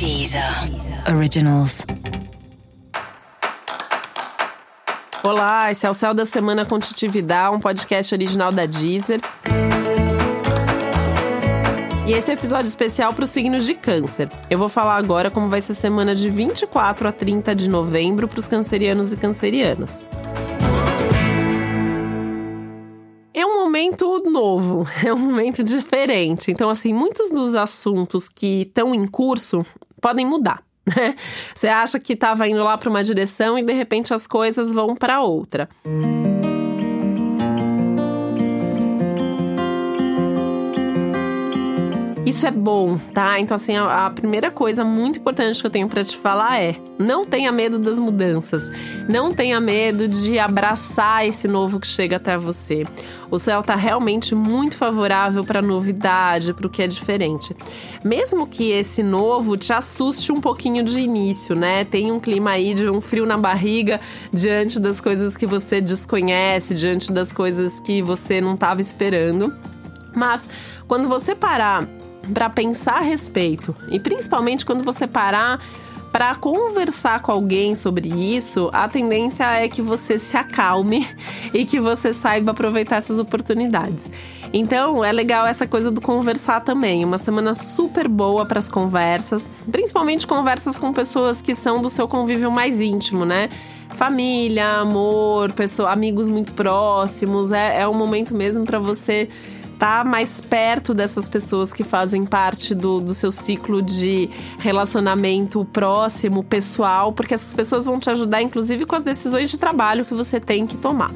Deezer Originals. Olá, esse é o Céu da Semana com Titividade, um podcast original da Deezer. E esse é um episódio especial para os signos de câncer. Eu vou falar agora como vai ser a semana de 24 a 30 de novembro para os cancerianos e cancerianas. É um momento novo, é um momento diferente. Então, assim, muitos dos assuntos que estão em curso podem mudar. Né? Você acha que estava indo lá para uma direção e de repente as coisas vão para outra. Isso é bom, tá? Então, assim, a, a primeira coisa muito importante que eu tenho para te falar é: não tenha medo das mudanças. Não tenha medo de abraçar esse novo que chega até você. O céu tá realmente muito favorável para novidade, para o que é diferente. Mesmo que esse novo te assuste um pouquinho de início, né? Tem um clima aí de um frio na barriga diante das coisas que você desconhece, diante das coisas que você não estava esperando. Mas quando você parar para pensar a respeito. E principalmente quando você parar para conversar com alguém sobre isso, a tendência é que você se acalme e que você saiba aproveitar essas oportunidades. Então, é legal essa coisa do conversar também. Uma semana super boa para as conversas, principalmente conversas com pessoas que são do seu convívio mais íntimo, né? Família, amor, pessoa, amigos muito próximos. É, é um momento mesmo para você tá mais perto dessas pessoas que fazem parte do, do seu ciclo de relacionamento próximo, pessoal, porque essas pessoas vão te ajudar, inclusive, com as decisões de trabalho que você tem que tomar.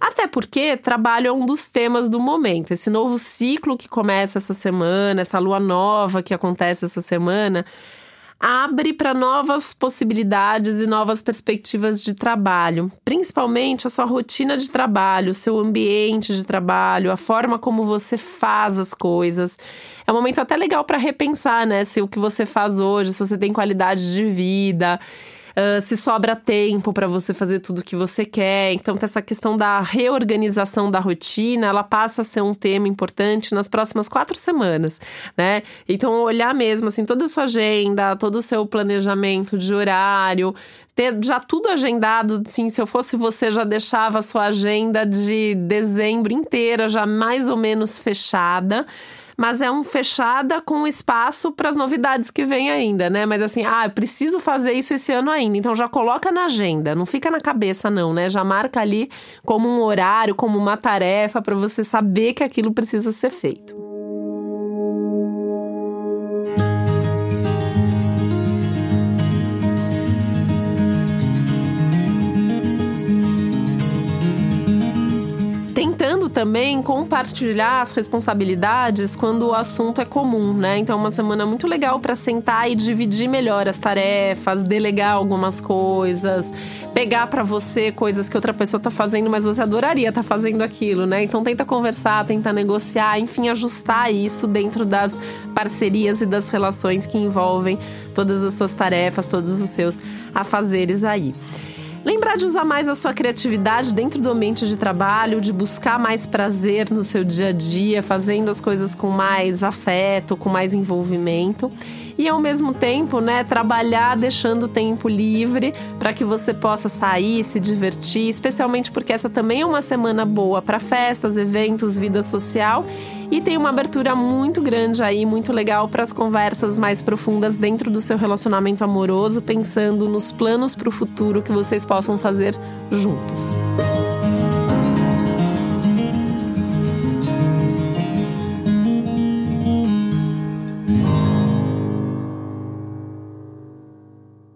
Até porque trabalho é um dos temas do momento. Esse novo ciclo que começa essa semana, essa lua nova que acontece essa semana, abre para novas possibilidades e novas perspectivas de trabalho, principalmente a sua rotina de trabalho, o seu ambiente de trabalho, a forma como você faz as coisas. É um momento até legal para repensar, né, se o que você faz hoje, se você tem qualidade de vida. Uh, se sobra tempo para você fazer tudo o que você quer. Então, essa questão da reorganização da rotina, ela passa a ser um tema importante nas próximas quatro semanas, né? Então, olhar mesmo, assim, toda a sua agenda, todo o seu planejamento de horário, ter já tudo agendado, sim, se eu fosse você, já deixava a sua agenda de dezembro inteira já mais ou menos fechada mas é um fechada com espaço para as novidades que vem ainda, né? Mas assim, ah, preciso fazer isso esse ano ainda, então já coloca na agenda, não fica na cabeça não, né? Já marca ali como um horário, como uma tarefa para você saber que aquilo precisa ser feito. Também compartilhar as responsabilidades quando o assunto é comum, né? Então, é uma semana muito legal para sentar e dividir melhor as tarefas, delegar algumas coisas, pegar para você coisas que outra pessoa tá fazendo, mas você adoraria estar tá fazendo aquilo, né? Então, tenta conversar, tenta negociar, enfim, ajustar isso dentro das parcerias e das relações que envolvem todas as suas tarefas, todos os seus afazeres aí. Lembrar de usar mais a sua criatividade dentro do ambiente de trabalho, de buscar mais prazer no seu dia a dia, fazendo as coisas com mais afeto, com mais envolvimento. E ao mesmo tempo, né, trabalhar deixando tempo livre para que você possa sair, se divertir, especialmente porque essa também é uma semana boa para festas, eventos, vida social e tem uma abertura muito grande aí, muito legal para as conversas mais profundas dentro do seu relacionamento amoroso, pensando nos planos para o futuro que vocês possam fazer juntos.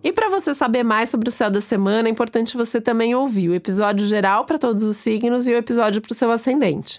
E para você saber mais sobre o céu da semana, é importante você também ouvir o episódio geral para todos os signos e o episódio para o seu ascendente.